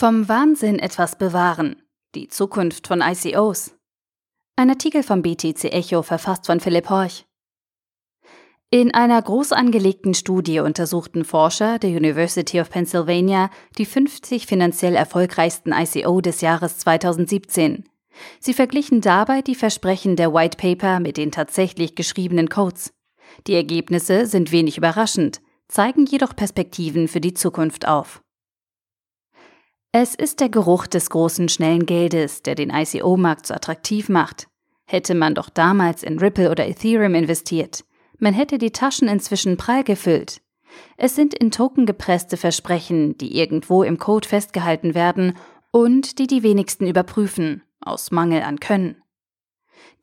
Vom Wahnsinn etwas bewahren. Die Zukunft von ICOs. Ein Artikel vom BTC Echo verfasst von Philipp Horch. In einer groß angelegten Studie untersuchten Forscher der University of Pennsylvania die 50 finanziell erfolgreichsten ICO des Jahres 2017. Sie verglichen dabei die Versprechen der White Paper mit den tatsächlich geschriebenen Codes. Die Ergebnisse sind wenig überraschend, zeigen jedoch Perspektiven für die Zukunft auf. Es ist der Geruch des großen, schnellen Geldes, der den ICO-Markt so attraktiv macht. Hätte man doch damals in Ripple oder Ethereum investiert, man hätte die Taschen inzwischen prall gefüllt. Es sind in Token gepresste Versprechen, die irgendwo im Code festgehalten werden und die die wenigsten überprüfen, aus Mangel an Können.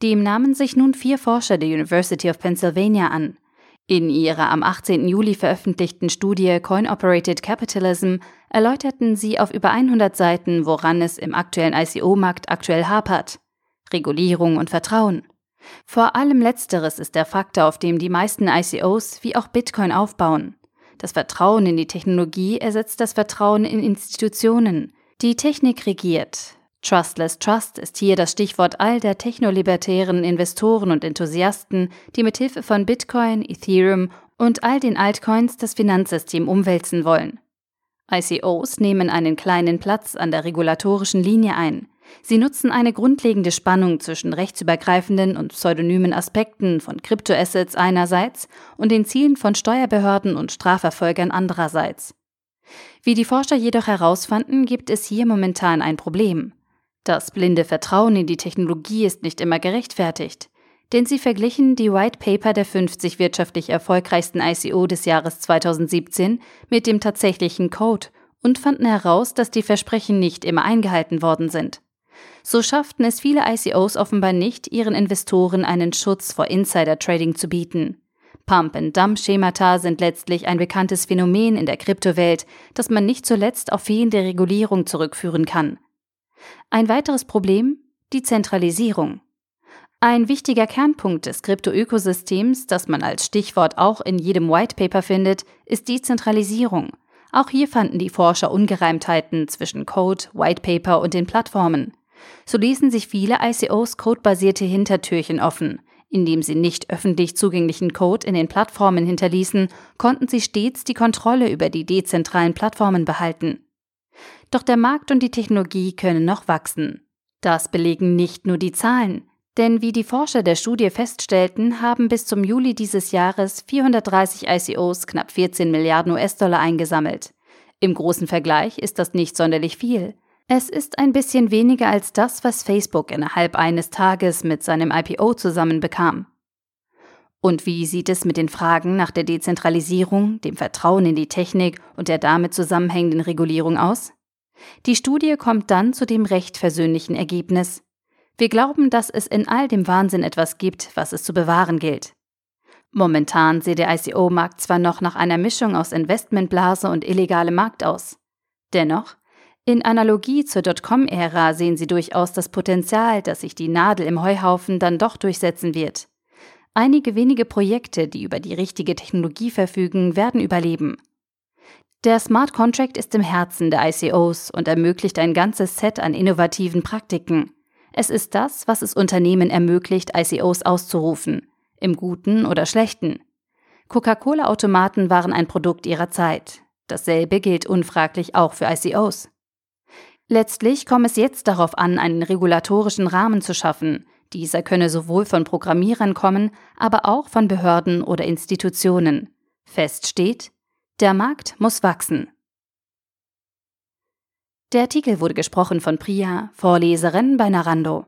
Dem nahmen sich nun vier Forscher der University of Pennsylvania an, in ihrer am 18. Juli veröffentlichten Studie Coin Operated Capitalism erläuterten sie auf über 100 Seiten, woran es im aktuellen ICO-Markt aktuell hapert. Regulierung und Vertrauen. Vor allem letzteres ist der Faktor, auf dem die meisten ICOs wie auch Bitcoin aufbauen. Das Vertrauen in die Technologie ersetzt das Vertrauen in Institutionen. Die Technik regiert. Trustless Trust ist hier das Stichwort all der technolibertären Investoren und Enthusiasten, die mithilfe von Bitcoin, Ethereum und all den Altcoins das Finanzsystem umwälzen wollen. ICOs nehmen einen kleinen Platz an der regulatorischen Linie ein. Sie nutzen eine grundlegende Spannung zwischen rechtsübergreifenden und pseudonymen Aspekten von Kryptoassets einerseits und den Zielen von Steuerbehörden und Strafverfolgern andererseits. Wie die Forscher jedoch herausfanden, gibt es hier momentan ein Problem. Das blinde Vertrauen in die Technologie ist nicht immer gerechtfertigt, denn sie verglichen die White Paper der 50 wirtschaftlich erfolgreichsten ICO des Jahres 2017 mit dem tatsächlichen Code und fanden heraus, dass die Versprechen nicht immer eingehalten worden sind. So schafften es viele ICOs offenbar nicht, ihren Investoren einen Schutz vor Insider-Trading zu bieten. Pump-and-Dump-Schemata sind letztlich ein bekanntes Phänomen in der Kryptowelt, das man nicht zuletzt auf fehlende Regulierung zurückführen kann. Ein weiteres Problem? Die Zentralisierung. Ein wichtiger Kernpunkt des Krypto-Ökosystems, das man als Stichwort auch in jedem White Paper findet, ist die Zentralisierung. Auch hier fanden die Forscher Ungereimtheiten zwischen Code, White Paper und den Plattformen. So ließen sich viele ICOs codebasierte Hintertürchen offen. Indem sie nicht öffentlich zugänglichen Code in den Plattformen hinterließen, konnten sie stets die Kontrolle über die dezentralen Plattformen behalten. Doch der Markt und die Technologie können noch wachsen. Das belegen nicht nur die Zahlen, denn wie die Forscher der Studie feststellten, haben bis zum Juli dieses Jahres 430 ICOs knapp 14 Milliarden US-Dollar eingesammelt. Im großen Vergleich ist das nicht sonderlich viel. Es ist ein bisschen weniger als das, was Facebook innerhalb eines Tages mit seinem IPO zusammenbekam. Und wie sieht es mit den Fragen nach der Dezentralisierung, dem Vertrauen in die Technik und der damit zusammenhängenden Regulierung aus? Die Studie kommt dann zu dem recht versöhnlichen Ergebnis. Wir glauben, dass es in all dem Wahnsinn etwas gibt, was es zu bewahren gilt. Momentan sieht der ICO-Markt zwar noch nach einer Mischung aus Investmentblase und illegalem Markt aus. Dennoch, in Analogie zur Dotcom-Ära sehen sie durchaus das Potenzial, dass sich die Nadel im Heuhaufen dann doch durchsetzen wird. Einige wenige Projekte, die über die richtige Technologie verfügen, werden überleben. Der Smart Contract ist im Herzen der ICOs und ermöglicht ein ganzes Set an innovativen Praktiken. Es ist das, was es Unternehmen ermöglicht, ICOs auszurufen, im Guten oder Schlechten. Coca-Cola-Automaten waren ein Produkt ihrer Zeit. Dasselbe gilt unfraglich auch für ICOs. Letztlich komme es jetzt darauf an, einen regulatorischen Rahmen zu schaffen. Dieser könne sowohl von Programmierern kommen, aber auch von Behörden oder Institutionen. Fest steht, der Markt muss wachsen. Der Artikel wurde gesprochen von Priya, Vorleserin bei Narando.